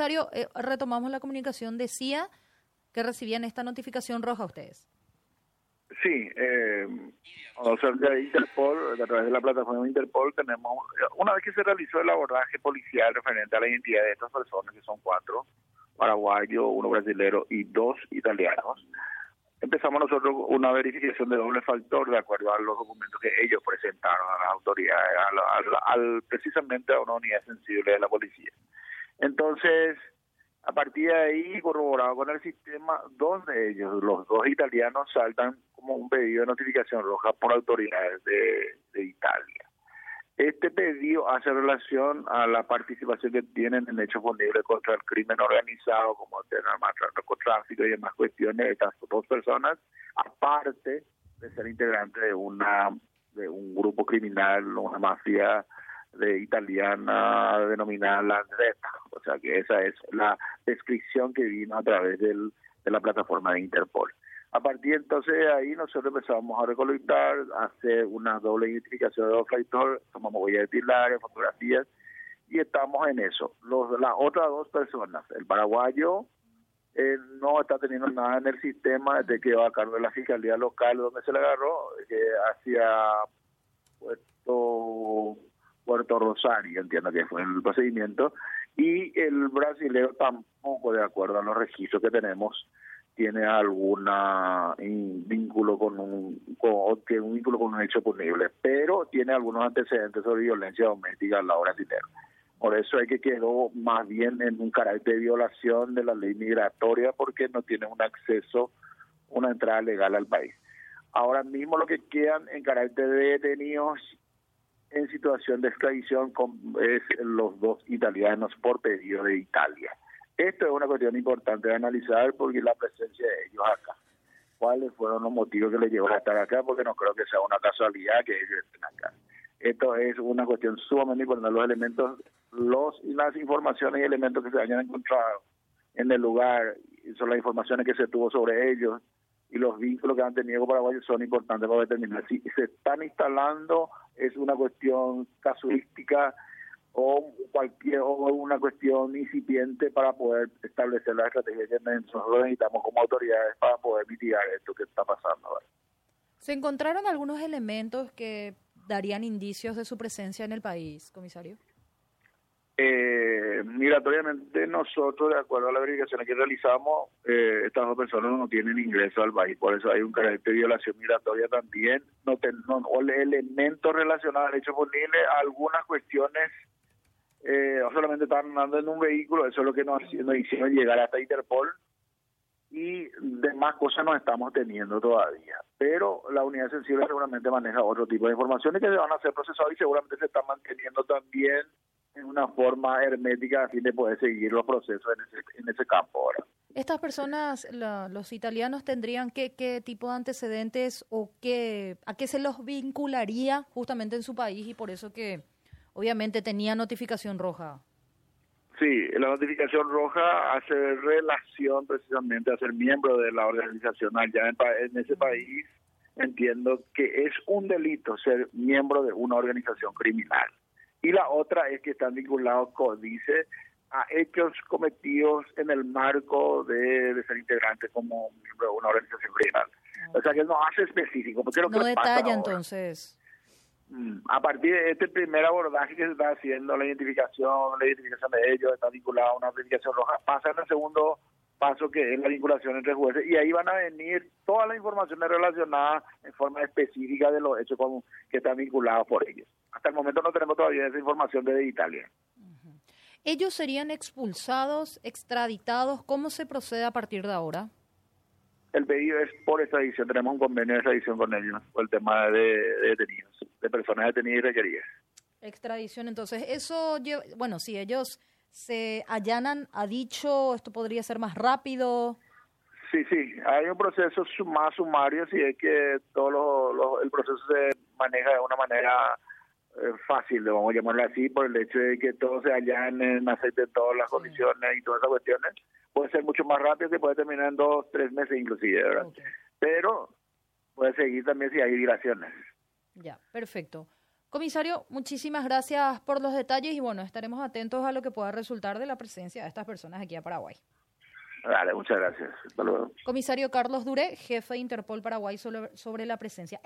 Eh, retomamos la comunicación. Decía que recibían esta notificación roja ustedes. Sí, eh, o sea, de Interpol, a través de la plataforma Interpol, tenemos, una vez que se realizó el abordaje policial referente a la identidad de estas personas, que son cuatro, paraguayos, uno brasilero y dos italianos, empezamos nosotros una verificación de doble factor de acuerdo a los documentos que ellos presentaron a las autoridades, al, precisamente a una unidad sensible de la policía. Entonces, a partir de ahí, corroborado con el sistema, dos de ellos, los dos italianos, saltan como un pedido de notificación roja por autoridades de, Italia. Este pedido hace relación a la participación que tienen en hechos punibles contra el crimen organizado, como el narcotráfico y demás cuestiones de estas dos personas, aparte de ser integrantes de una de un grupo criminal, una mafia de italiana denominada la Andretta. O sea que esa es la descripción que vino a través del, de la plataforma de Interpol. A partir entonces de ahí nosotros empezamos a recolectar, a hacer una doble identificación de los flighters, tomamos huellas dactilares, fotografías, y estamos en eso. Los, las otras dos personas, el paraguayo eh, no está teniendo nada en el sistema desde que va a cargo de la fiscalía local donde se le agarró, que hacia Puerto, Puerto Rosario, entiendo que fue el procedimiento, y el brasileño tampoco de acuerdo a los registros que tenemos tiene alguna vínculo con un con, tiene un vínculo con un hecho punible, pero tiene algunos antecedentes sobre violencia doméstica al lado brasileño. Por eso es que quedó más bien en un carácter de violación de la ley migratoria porque no tiene un acceso, una entrada legal al país. Ahora mismo lo que quedan en carácter de detenidos en situación de extradición es los dos italianos por pedido de Italia. Esto es una cuestión importante de analizar porque la presencia de ellos acá. ¿Cuáles fueron los motivos que les llevó a estar acá? Porque no creo que sea una casualidad que ellos estén acá. Esto es una cuestión sumamente importante. Los elementos, los y las informaciones y elementos que se hayan encontrado en el lugar, son las informaciones que se tuvo sobre ellos y los vínculos que han tenido con Paraguay son importantes para determinar si se están instalando, es una cuestión casuística o cualquier o una cuestión incipiente para poder establecer la estrategia que nosotros necesitamos como autoridades para poder mitigar esto que está pasando ahora. ¿Se encontraron algunos elementos que darían indicios de su presencia en el país, comisario? Eh, migratoriamente nosotros, de acuerdo a la verificación que realizamos, eh, estas dos personas no tienen ingreso al país, por eso hay un carácter de violación migratoria también, no, ten, no o elementos relacionados al hecho punible, algunas cuestiones eh, solamente estaban andando en un vehículo, eso es lo que nos, nos hicieron llegar hasta Interpol y demás cosas no estamos teniendo todavía. Pero la unidad sensible seguramente maneja otro tipo de informaciones que se van a ser procesadas y seguramente se están manteniendo también en una forma hermética a fin de poder seguir los procesos en ese, en ese campo ahora. Estas personas, los italianos, tendrían qué, qué tipo de antecedentes o qué, a qué se los vincularía justamente en su país y por eso que obviamente tenía notificación roja. Sí, la notificación roja hace relación precisamente a ser miembro de la organización allá en, ese país. Entiendo que es un delito ser miembro de una organización criminal. Y la otra es que están vinculados, dice, a hechos cometidos en el marco de, ser integrante como miembro de una organización criminal. O sea que no hace específico. Porque no detalla entonces. Mm, a partir de este primer abordaje que se está haciendo, la identificación, la identificación de ellos, está vinculada a una identificación roja, pasa en el segundo paso que es la vinculación entre jueces y ahí van a venir todas las informaciones relacionadas en forma específica de los hechos que están vinculados por ellos. Hasta el momento no tenemos todavía esa información de Italia. ¿Ellos serían expulsados, extraditados? ¿Cómo se procede a partir de ahora? El pedido es por extradición, tenemos un convenio de extradición con ellos por el tema de detenidos de personas detenidas y requeridas. Extradición, entonces, eso, bueno, si ellos se allanan, ha dicho, esto podría ser más rápido. Sí, sí, hay un proceso más sumario, si es que todo el proceso se maneja de una manera fácil, vamos a llamarlo así, por el hecho de que todos se allanen, acepten todas las condiciones y todas esas cuestiones. Puede ser mucho más rápido, que puede terminar en dos, tres meses inclusive, ¿verdad? Pero puede seguir también si hay dilaciones. Ya, perfecto. Comisario, muchísimas gracias por los detalles y bueno, estaremos atentos a lo que pueda resultar de la presencia de estas personas aquí a Paraguay. Dale, muchas gracias. Hasta luego. Comisario Carlos Dure, jefe de Interpol Paraguay sobre, sobre la presencia.